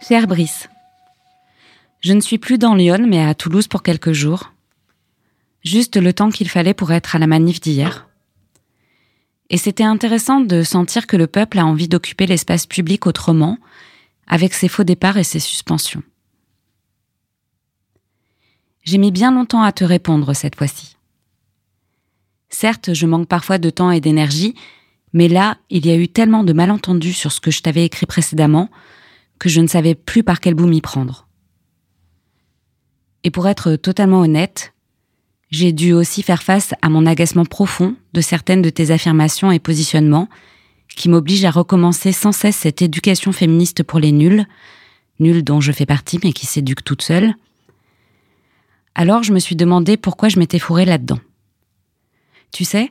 Cher Brice, je ne suis plus dans Lyon, mais à Toulouse pour quelques jours. Juste le temps qu'il fallait pour être à la manif d'hier. Et c'était intéressant de sentir que le peuple a envie d'occuper l'espace public autrement, avec ses faux départs et ses suspensions. J'ai mis bien longtemps à te répondre cette fois-ci. Certes, je manque parfois de temps et d'énergie, mais là, il y a eu tellement de malentendus sur ce que je t'avais écrit précédemment que je ne savais plus par quel bout m'y prendre. Et pour être totalement honnête, j'ai dû aussi faire face à mon agacement profond de certaines de tes affirmations et positionnements qui m'obligent à recommencer sans cesse cette éducation féministe pour les nuls, nuls dont je fais partie mais qui s'éduquent toutes seules. Alors je me suis demandé pourquoi je m'étais fourrée là-dedans. Tu sais,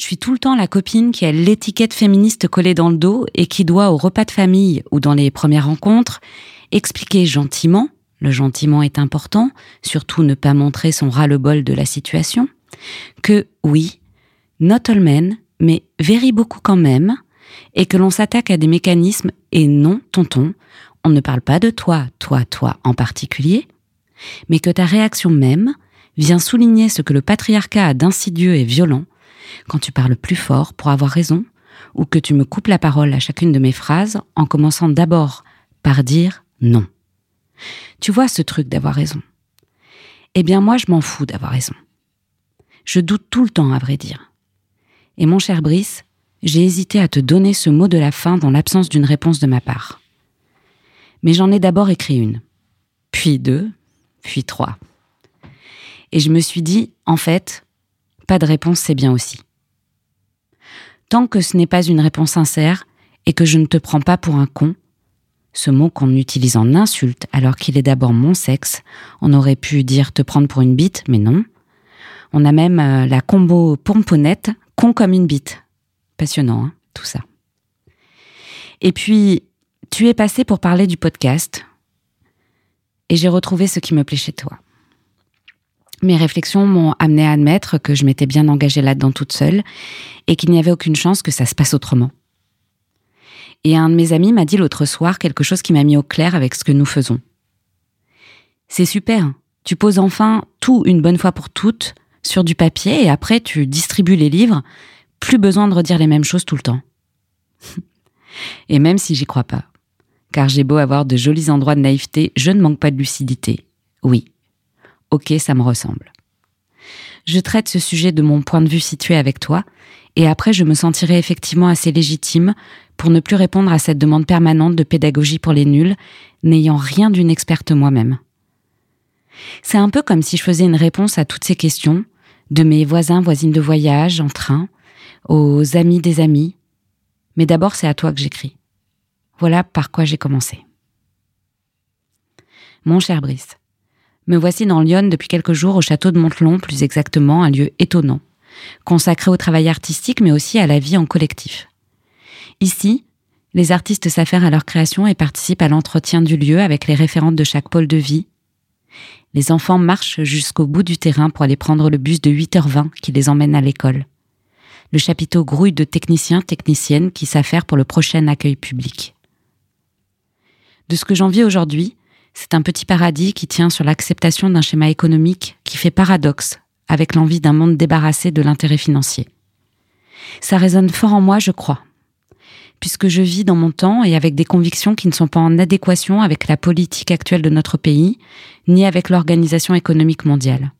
je suis tout le temps la copine qui a l'étiquette féministe collée dans le dos et qui doit au repas de famille ou dans les premières rencontres expliquer gentiment, le gentiment est important, surtout ne pas montrer son ras-le-bol de la situation, que oui, not all men, mais very beaucoup quand même, et que l'on s'attaque à des mécanismes et non, tonton, on ne parle pas de toi, toi, toi en particulier, mais que ta réaction même vient souligner ce que le patriarcat a d'insidieux et violent quand tu parles plus fort pour avoir raison, ou que tu me coupes la parole à chacune de mes phrases en commençant d'abord par dire non. Tu vois ce truc d'avoir raison? Eh bien moi je m'en fous d'avoir raison. Je doute tout le temps à vrai dire. Et mon cher Brice, j'ai hésité à te donner ce mot de la fin dans l'absence d'une réponse de ma part. Mais j'en ai d'abord écrit une, puis deux, puis trois. Et je me suis dit, en fait, pas de réponse, c'est bien aussi. Tant que ce n'est pas une réponse sincère et que je ne te prends pas pour un con, ce mot qu'on utilise en insulte alors qu'il est d'abord mon sexe, on aurait pu dire te prendre pour une bite, mais non. On a même euh, la combo pomponnette, con comme une bite. Passionnant, hein, tout ça. Et puis, tu es passé pour parler du podcast, et j'ai retrouvé ce qui me plaît chez toi. Mes réflexions m'ont amené à admettre que je m'étais bien engagée là-dedans toute seule et qu'il n'y avait aucune chance que ça se passe autrement. Et un de mes amis m'a dit l'autre soir quelque chose qui m'a mis au clair avec ce que nous faisons. C'est super, tu poses enfin tout une bonne fois pour toutes sur du papier et après tu distribues les livres, plus besoin de redire les mêmes choses tout le temps. et même si j'y crois pas, car j'ai beau avoir de jolis endroits de naïveté, je ne manque pas de lucidité. Oui, ok, ça me ressemble. Je traite ce sujet de mon point de vue situé avec toi, et après je me sentirai effectivement assez légitime pour ne plus répondre à cette demande permanente de pédagogie pour les nuls, n'ayant rien d'une experte moi-même. C'est un peu comme si je faisais une réponse à toutes ces questions, de mes voisins, voisines de voyage, en train, aux amis des amis. Mais d'abord, c'est à toi que j'écris. Voilà par quoi j'ai commencé. Mon cher Brice, me voici dans Lyon depuis quelques jours au château de Montelon, plus exactement, un lieu étonnant, consacré au travail artistique mais aussi à la vie en collectif. Ici, les artistes s'affairent à leur création et participent à l'entretien du lieu avec les référentes de chaque pôle de vie. Les enfants marchent jusqu'au bout du terrain pour aller prendre le bus de 8h20 qui les emmène à l'école. Le chapiteau grouille de techniciens, techniciennes qui s'affairent pour le prochain accueil public. De ce que j'en vis aujourd'hui, c'est un petit paradis qui tient sur l'acceptation d'un schéma économique qui fait paradoxe avec l'envie d'un monde débarrassé de l'intérêt financier. Ça résonne fort en moi, je crois, puisque je vis dans mon temps et avec des convictions qui ne sont pas en adéquation avec la politique actuelle de notre pays, ni avec l'organisation économique mondiale.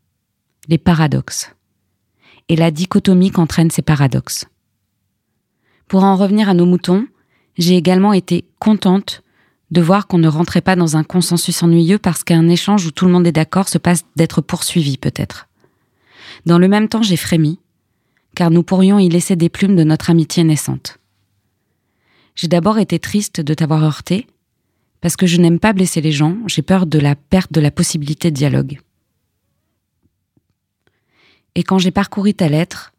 Les paradoxes. Et la dichotomie qu'entraînent ces paradoxes. Pour en revenir à nos moutons, j'ai également été contente de voir qu'on ne rentrait pas dans un consensus ennuyeux parce qu'un échange où tout le monde est d'accord se passe d'être poursuivi peut-être. Dans le même temps, j'ai frémi, car nous pourrions y laisser des plumes de notre amitié naissante. J'ai d'abord été triste de t'avoir heurté, parce que je n'aime pas blesser les gens, j'ai peur de la perte de la possibilité de dialogue. Et quand j'ai parcouru ta lettre,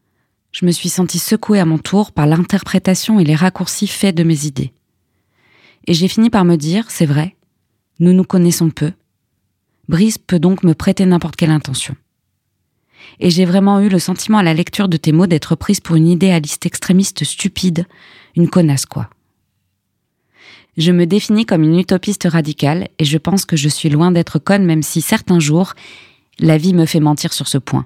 je me suis sentie secouée à mon tour par l'interprétation et les raccourcis faits de mes idées. Et j'ai fini par me dire, c'est vrai, nous nous connaissons peu. Brice peut donc me prêter n'importe quelle intention. Et j'ai vraiment eu le sentiment à la lecture de tes mots d'être prise pour une idéaliste extrémiste stupide, une connasse quoi. Je me définis comme une utopiste radicale et je pense que je suis loin d'être conne même si certains jours, la vie me fait mentir sur ce point.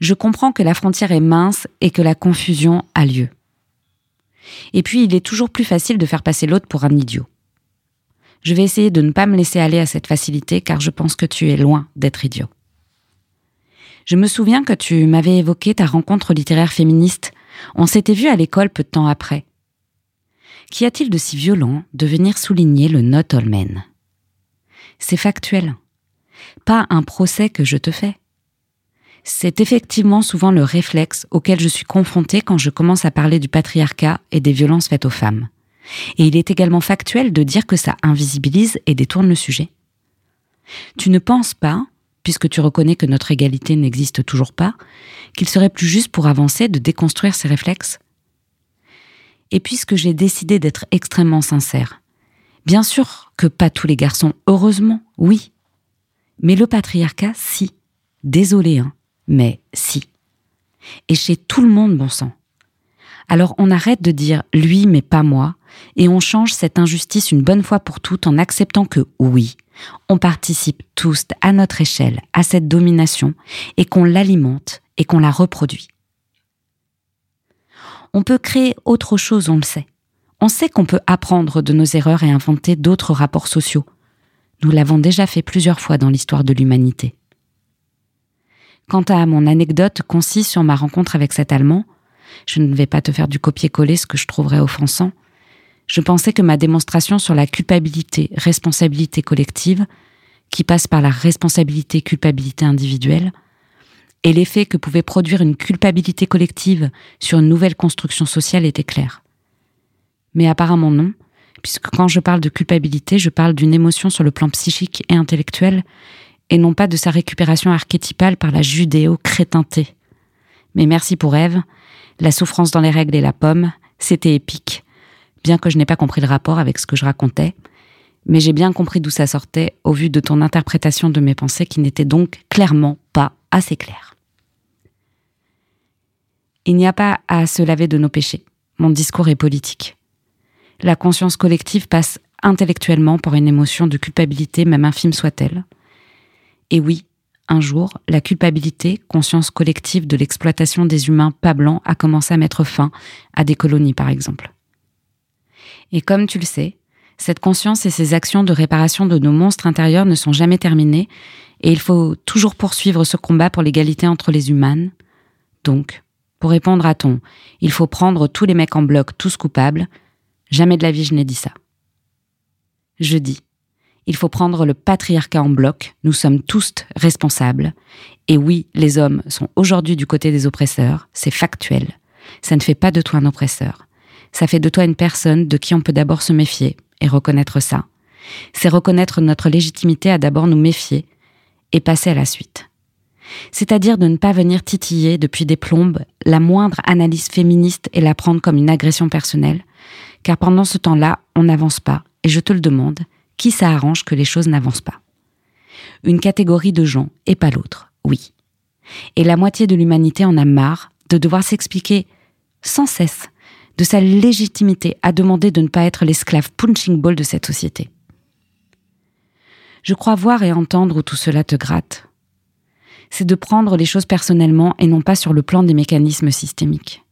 Je comprends que la frontière est mince et que la confusion a lieu. Et puis, il est toujours plus facile de faire passer l'autre pour un idiot. Je vais essayer de ne pas me laisser aller à cette facilité car je pense que tu es loin d'être idiot. Je me souviens que tu m'avais évoqué ta rencontre littéraire féministe. On s'était vu à l'école peu de temps après. Qu'y a-t-il de si violent de venir souligner le not all men C'est factuel. Pas un procès que je te fais. C'est effectivement souvent le réflexe auquel je suis confrontée quand je commence à parler du patriarcat et des violences faites aux femmes. Et il est également factuel de dire que ça invisibilise et détourne le sujet. Tu ne penses pas, puisque tu reconnais que notre égalité n'existe toujours pas, qu'il serait plus juste pour avancer de déconstruire ces réflexes? Et puisque j'ai décidé d'être extrêmement sincère, bien sûr que pas tous les garçons, heureusement, oui. Mais le patriarcat, si. Désolé, hein, mais si. Et chez tout le monde, bon sang. Alors on arrête de dire lui mais pas moi, et on change cette injustice une bonne fois pour toutes en acceptant que oui, on participe tous à notre échelle à cette domination et qu'on l'alimente et qu'on la reproduit. On peut créer autre chose, on le sait. On sait qu'on peut apprendre de nos erreurs et inventer d'autres rapports sociaux. Nous l'avons déjà fait plusieurs fois dans l'histoire de l'humanité. Quant à mon anecdote concise sur ma rencontre avec cet Allemand, je ne vais pas te faire du copier-coller ce que je trouverais offensant, je pensais que ma démonstration sur la culpabilité, responsabilité collective, qui passe par la responsabilité, culpabilité individuelle, et l'effet que pouvait produire une culpabilité collective sur une nouvelle construction sociale était clair. Mais apparemment non, puisque quand je parle de culpabilité, je parle d'une émotion sur le plan psychique et intellectuel, et non pas de sa récupération archétypale par la judéo-crétinté. Mais merci pour Ève, la souffrance dans les règles et la pomme, c'était épique, bien que je n'ai pas compris le rapport avec ce que je racontais, mais j'ai bien compris d'où ça sortait au vu de ton interprétation de mes pensées qui n'était donc clairement pas assez claire. Il n'y a pas à se laver de nos péchés. Mon discours est politique. La conscience collective passe intellectuellement par une émotion de culpabilité, même infime soit-elle. Et oui, un jour, la culpabilité, conscience collective de l'exploitation des humains pas blancs, a commencé à mettre fin à des colonies, par exemple. Et comme tu le sais, cette conscience et ces actions de réparation de nos monstres intérieurs ne sont jamais terminées, et il faut toujours poursuivre ce combat pour l'égalité entre les humaines. Donc, pour répondre à ton il faut prendre tous les mecs en bloc, tous coupables, jamais de la vie je n'ai dit ça. Je dis il faut prendre le patriarcat en bloc, nous sommes tous responsables, et oui, les hommes sont aujourd'hui du côté des oppresseurs, c'est factuel. Ça ne fait pas de toi un oppresseur. Ça fait de toi une personne de qui on peut d'abord se méfier et reconnaître ça. C'est reconnaître notre légitimité à d'abord nous méfier et passer à la suite. C'est-à-dire de ne pas venir titiller depuis des plombes la moindre analyse féministe et la prendre comme une agression personnelle, car pendant ce temps-là, on n'avance pas, et je te le demande, qui ça arrange que les choses n'avancent pas? Une catégorie de gens et pas l'autre, oui. Et la moitié de l'humanité en a marre de devoir s'expliquer sans cesse de sa légitimité à demander de ne pas être l'esclave punching ball de cette société. Je crois voir et entendre où tout cela te gratte. C'est de prendre les choses personnellement et non pas sur le plan des mécanismes systémiques.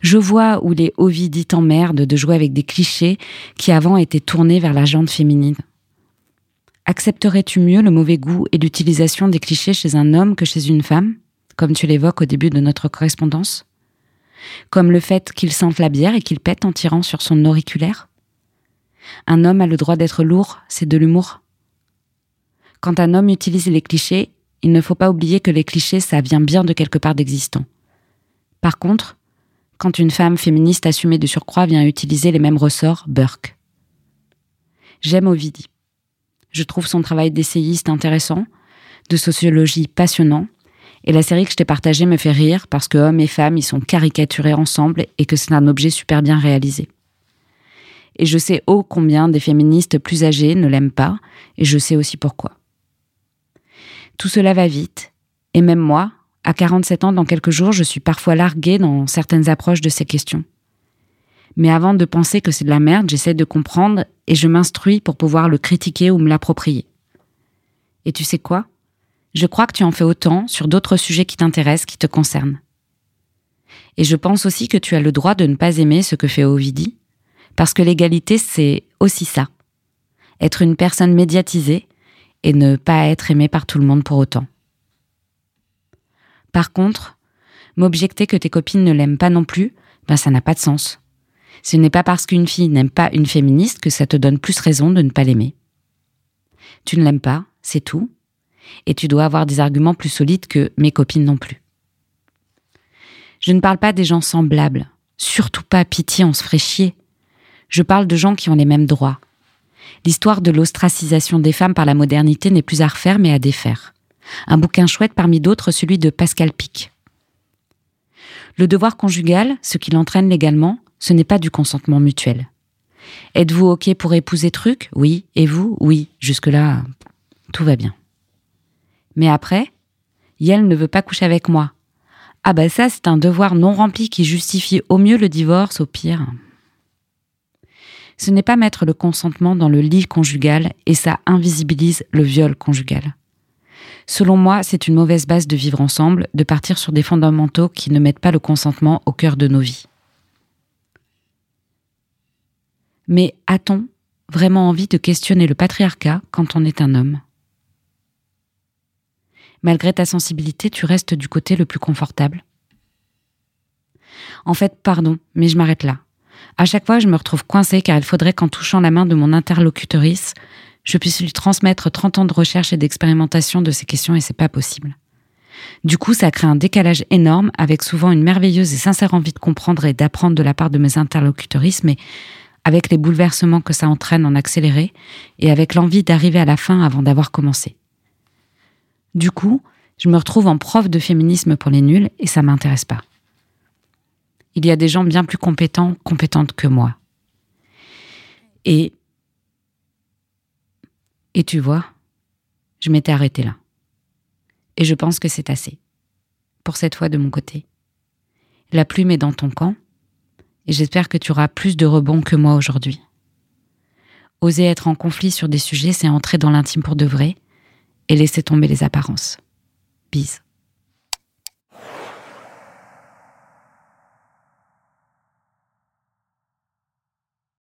Je vois où les Ovidis t'emmerdent de jouer avec des clichés qui avant étaient tournés vers la jante féminine. Accepterais-tu mieux le mauvais goût et l'utilisation des clichés chez un homme que chez une femme, comme tu l'évoques au début de notre correspondance? Comme le fait qu'il sente la bière et qu'il pète en tirant sur son auriculaire? Un homme a le droit d'être lourd, c'est de l'humour. Quand un homme utilise les clichés, il ne faut pas oublier que les clichés, ça vient bien de quelque part d'existant. Par contre, quand une femme féministe assumée de surcroît vient utiliser les mêmes ressorts, Burke. J'aime Ovidie. Je trouve son travail d'essayiste intéressant, de sociologie passionnant, et la série que je t'ai partagée me fait rire parce que hommes et femmes y sont caricaturés ensemble et que c'est un objet super bien réalisé. Et je sais ô combien des féministes plus âgées ne l'aiment pas, et je sais aussi pourquoi. Tout cela va vite, et même moi, à 47 ans dans quelques jours, je suis parfois larguée dans certaines approches de ces questions. Mais avant de penser que c'est de la merde, j'essaie de comprendre et je m'instruis pour pouvoir le critiquer ou me l'approprier. Et tu sais quoi? Je crois que tu en fais autant sur d'autres sujets qui t'intéressent, qui te concernent. Et je pense aussi que tu as le droit de ne pas aimer ce que fait Ovidie, parce que l'égalité, c'est aussi ça. Être une personne médiatisée et ne pas être aimée par tout le monde pour autant. Par contre, m'objecter que tes copines ne l'aiment pas non plus, ben ça n'a pas de sens. Ce n'est pas parce qu'une fille n'aime pas une féministe que ça te donne plus raison de ne pas l'aimer. Tu ne l'aimes pas, c'est tout, et tu dois avoir des arguments plus solides que mes copines non plus. Je ne parle pas des gens semblables, surtout pas pitié, on se ferait chier. Je parle de gens qui ont les mêmes droits. L'histoire de l'ostracisation des femmes par la modernité n'est plus à refaire mais à défaire. Un bouquin chouette parmi d'autres, celui de Pascal Pic. Le devoir conjugal, ce qui l'entraîne légalement, ce n'est pas du consentement mutuel. Êtes-vous OK pour épouser truc? Oui. Et vous? Oui. Jusque-là, tout va bien. Mais après, Yel ne veut pas coucher avec moi. Ah bah ça, c'est un devoir non rempli qui justifie au mieux le divorce, au pire. Ce n'est pas mettre le consentement dans le lit conjugal et ça invisibilise le viol conjugal. Selon moi, c'est une mauvaise base de vivre ensemble, de partir sur des fondamentaux qui ne mettent pas le consentement au cœur de nos vies. Mais a-t-on vraiment envie de questionner le patriarcat quand on est un homme? Malgré ta sensibilité, tu restes du côté le plus confortable En fait, pardon, mais je m'arrête là. À chaque fois, je me retrouve coincée car il faudrait qu'en touchant la main de mon interlocutrice, je puisse lui transmettre 30 ans de recherche et d'expérimentation de ces questions et c'est pas possible. Du coup, ça crée un décalage énorme avec souvent une merveilleuse et sincère envie de comprendre et d'apprendre de la part de mes interlocutrices, mais avec les bouleversements que ça entraîne en accéléré et avec l'envie d'arriver à la fin avant d'avoir commencé. Du coup, je me retrouve en prof de féminisme pour les nuls et ça m'intéresse pas. Il y a des gens bien plus compétents, compétentes que moi. Et et tu vois, je m'étais arrêtée là. Et je pense que c'est assez. Pour cette fois de mon côté. La plume est dans ton camp, et j'espère que tu auras plus de rebonds que moi aujourd'hui. Oser être en conflit sur des sujets, c'est entrer dans l'intime pour de vrai, et laisser tomber les apparences. Bise.